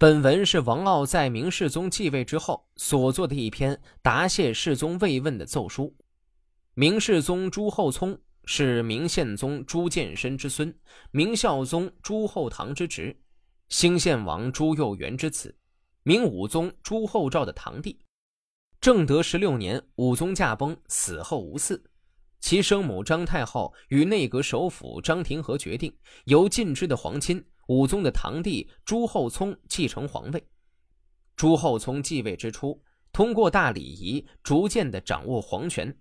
本文是王傲在明世宗继位之后所作的一篇答谢世宗慰问的奏书。明世宗朱厚熜是明宪宗朱见深之孙，明孝宗朱厚堂之侄，兴献王朱佑元之子，明武宗朱厚照的堂弟。正德十六年，武宗驾崩，死后无嗣。其生母张太后与内阁首辅张廷和决定，由近支的皇亲。武宗的堂弟朱厚熜继承皇位。朱厚熜继位之初，通过大礼仪，逐渐的掌握皇权。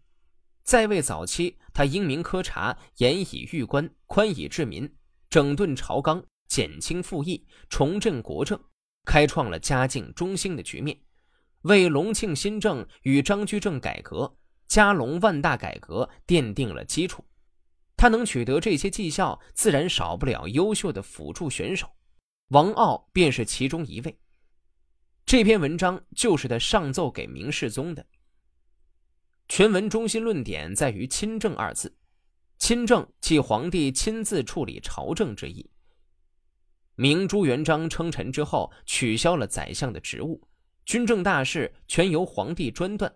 在位早期，他英明科察，严以御官，宽以治民，整顿朝纲，减轻赋役，重振国政，开创了嘉靖中兴的局面，为隆庆新政与张居正改革、嘉隆万大改革奠定了基础。他能取得这些绩效，自然少不了优秀的辅助选手，王傲便是其中一位。这篇文章就是他上奏给明世宗的。全文中心论点在于“亲政”二字，“亲政”即皇帝亲自处理朝政之意。明朱元璋称臣之后，取消了宰相的职务，军政大事全由皇帝专断。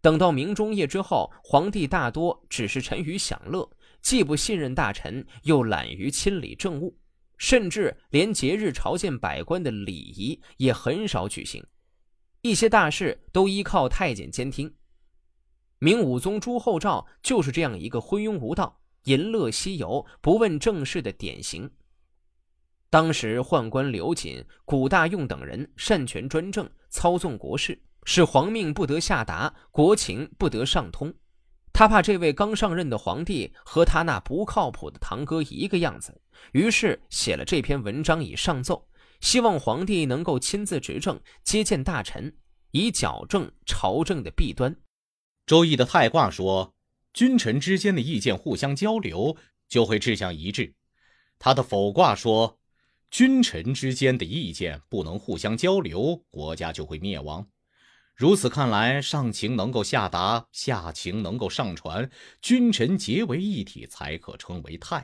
等到明中叶之后，皇帝大多只是沉于享乐。既不信任大臣，又懒于亲理政务，甚至连节日朝见百官的礼仪也很少举行，一些大事都依靠太监监听。明武宗朱厚照就是这样一个昏庸无道、淫乐西游、不问政事的典型。当时宦官刘瑾、古大用等人擅权专政，操纵国事，使皇命不得下达，国情不得上通。他怕这位刚上任的皇帝和他那不靠谱的堂哥一个样子，于是写了这篇文章以上奏，希望皇帝能够亲自执政，接见大臣，以矫正朝政的弊端。周易的太卦说，君臣之间的意见互相交流就会志向一致；他的否卦说，君臣之间的意见不能互相交流，国家就会灭亡。如此看来，上情能够下达，下情能够上传，君臣结为一体，才可称为泰；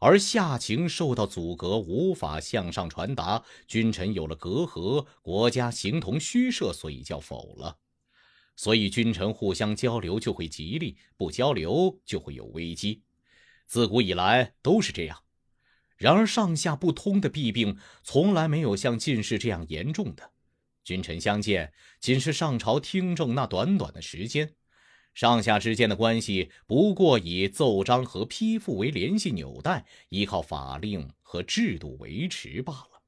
而下情受到阻隔，无法向上传达，君臣有了隔阂，国家形同虚设，所以叫否了。所以，君臣互相交流就会吉利，不交流就会有危机。自古以来都是这样。然而，上下不通的弊病，从来没有像近世这样严重的。君臣相见，仅是上朝听政那短短的时间，上下之间的关系不过以奏章和批复为联系纽带，依靠法令和制度维持罢了。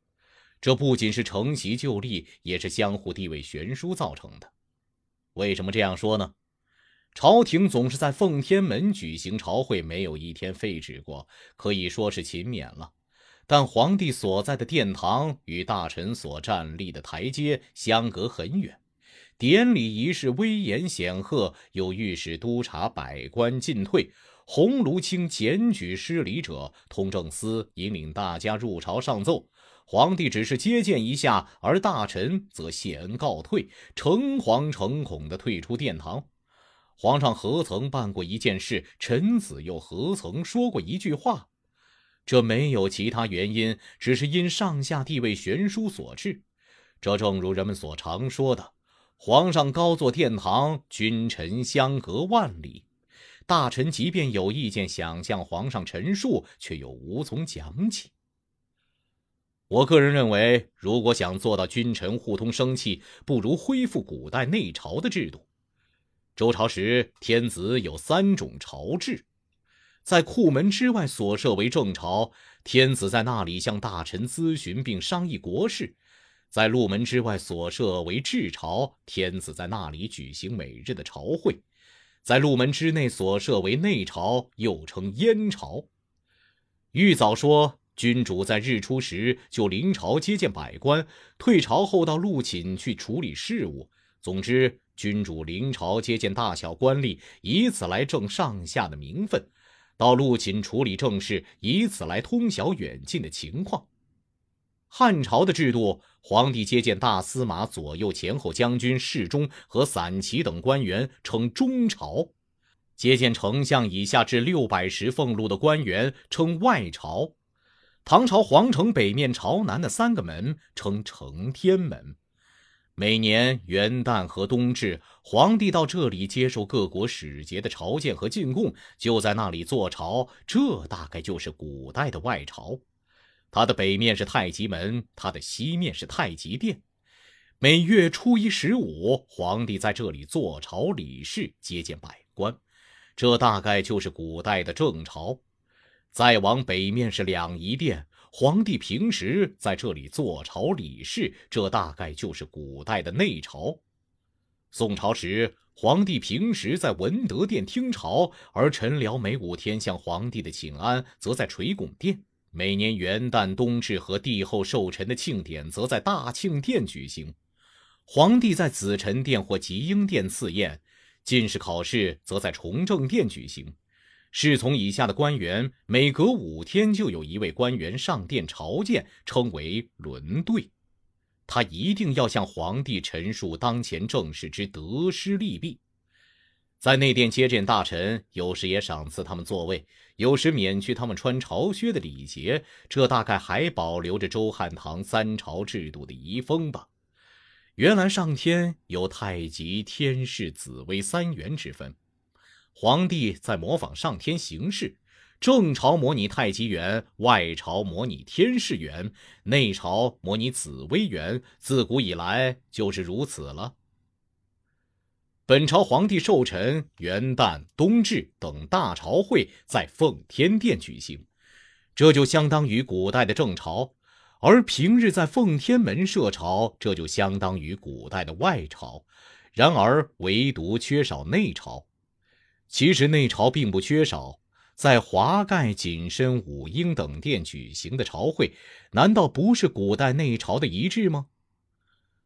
这不仅是承袭旧例，也是相互地位悬殊造成的。为什么这样说呢？朝廷总是在奉天门举行朝会，没有一天废止过，可以说是勤勉了。但皇帝所在的殿堂与大臣所站立的台阶相隔很远，典礼仪式威严显赫，有御史督察百官进退，鸿胪卿检举失礼者，通政司引领大家入朝上奏，皇帝只是接见一下，而大臣则谢恩告退，诚惶诚恐地退出殿堂。皇上何曾办过一件事？臣子又何曾说过一句话？这没有其他原因，只是因上下地位悬殊所致。这正如人们所常说的：“皇上高坐殿堂，君臣相隔万里。”大臣即便有意见想向皇上陈述，却又无从讲起。我个人认为，如果想做到君臣互通生气，不如恢复古代内朝的制度。周朝时，天子有三种朝制。在库门之外所设为正朝，天子在那里向大臣咨询并商议国事；在路门之外所设为治朝，天子在那里举行每日的朝会；在路门之内所设为内朝，又称燕朝。玉藻说，君主在日出时就临朝接见百官，退朝后到禄寝去处理事务。总之，君主临朝接见大小官吏，以此来正上下的名分。到陆寝处理政事，以此来通晓远近的情况。汉朝的制度，皇帝接见大司马、左右前后将军、侍中和散骑等官员，称中朝；接见丞相以下至六百石俸禄的官员，称外朝。唐朝皇城北面朝南的三个门称承天门。每年元旦和冬至，皇帝到这里接受各国使节的朝见和进贡，就在那里坐朝。这大概就是古代的外朝。它的北面是太极门，它的西面是太极殿。每月初一、十五，皇帝在这里坐朝理事，接见百官。这大概就是古代的正朝。再往北面是两仪殿。皇帝平时在这里坐朝理事，这大概就是古代的内朝。宋朝时，皇帝平时在文德殿听朝，而臣僚每五天向皇帝的请安，则在垂拱殿。每年元旦、冬至和帝后寿辰的庆典，则在大庆殿举行。皇帝在紫宸殿或吉英殿赐宴，进士考试则在崇政殿举行。侍从以下的官员，每隔五天就有一位官员上殿朝见，称为轮对。他一定要向皇帝陈述当前政事之得失利弊。在内殿接见大臣，有时也赏赐他们座位，有时免去他们穿朝靴的礼节。这大概还保留着周汉唐三朝制度的遗风吧。原来上天有太极、天士、紫微三元之分。皇帝在模仿上天行事，正朝模拟太极元，外朝模拟天视元，内朝模拟紫微元，自古以来就是如此了。本朝皇帝寿辰、元旦、冬至等大朝会在奉天殿举行，这就相当于古代的正朝；而平日在奉天门设朝，这就相当于古代的外朝。然而唯独缺少内朝。其实内朝并不缺少，在华盖、景深、武英等殿举行的朝会，难道不是古代内朝的遗志吗？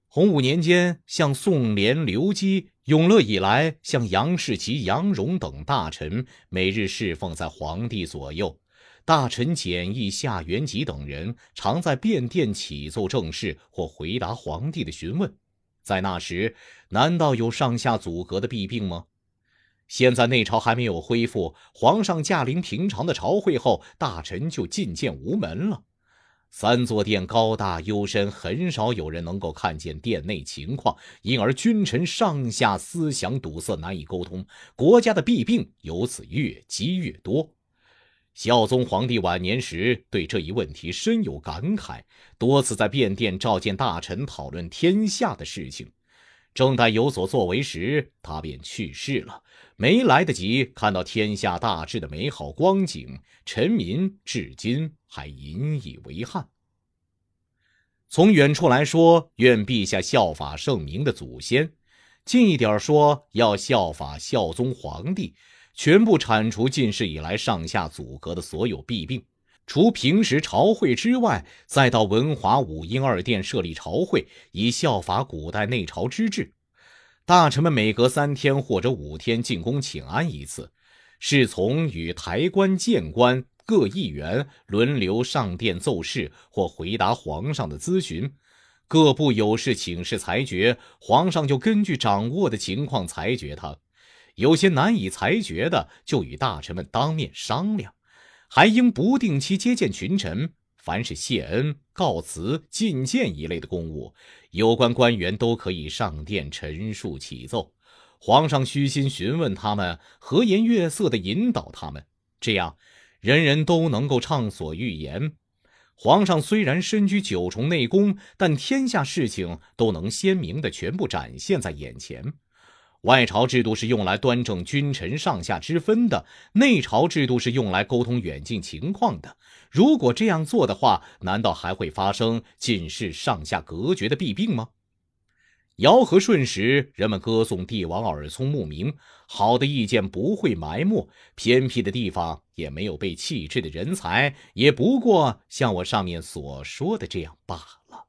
洪武年间，像宋濂、刘基；永乐以来，像杨士奇、杨荣等大臣，每日侍奉在皇帝左右。大臣简易、夏元吉等人，常在便殿启奏政事或回答皇帝的询问。在那时，难道有上下阻隔的弊病吗？现在内朝还没有恢复，皇上驾临平常的朝会后，大臣就觐见无门了。三座殿高大幽深，很少有人能够看见殿内情况，因而君臣上下思想堵塞，难以沟通，国家的弊病由此越积越多。孝宗皇帝晚年时对这一问题深有感慨，多次在便殿召见大臣讨论天下的事情。正待有所作为时，他便去世了。没来得及看到天下大治的美好光景，臣民至今还引以为憾。从远处来说，愿陛下效法圣明的祖先；近一点说，要效法孝宗皇帝，全部铲除近世以来上下阻隔的所有弊病。除平时朝会之外，再到文华武英二殿设立朝会，以效法古代内朝之制。大臣们每隔三天或者五天进宫请安一次，侍从与台官、谏官各议员轮流上殿奏事或回答皇上的咨询。各部有事请示裁决，皇上就根据掌握的情况裁决他。有些难以裁决的，就与大臣们当面商量。还应不定期接见群臣，凡是谢恩、告辞、觐见一类的公务，有关官员都可以上殿陈述启奏。皇上虚心询问他们，和颜悦色地引导他们，这样人人都能够畅所欲言。皇上虽然身居九重内宫，但天下事情都能鲜明地全部展现在眼前。外朝制度是用来端正君臣上下之分的，内朝制度是用来沟通远近情况的。如果这样做的话，难道还会发生近世上下隔绝的弊病吗？尧和舜时，人们歌颂帝王耳聪目明，好的意见不会埋没，偏僻的地方也没有被弃置的人才，也不过像我上面所说的这样罢了。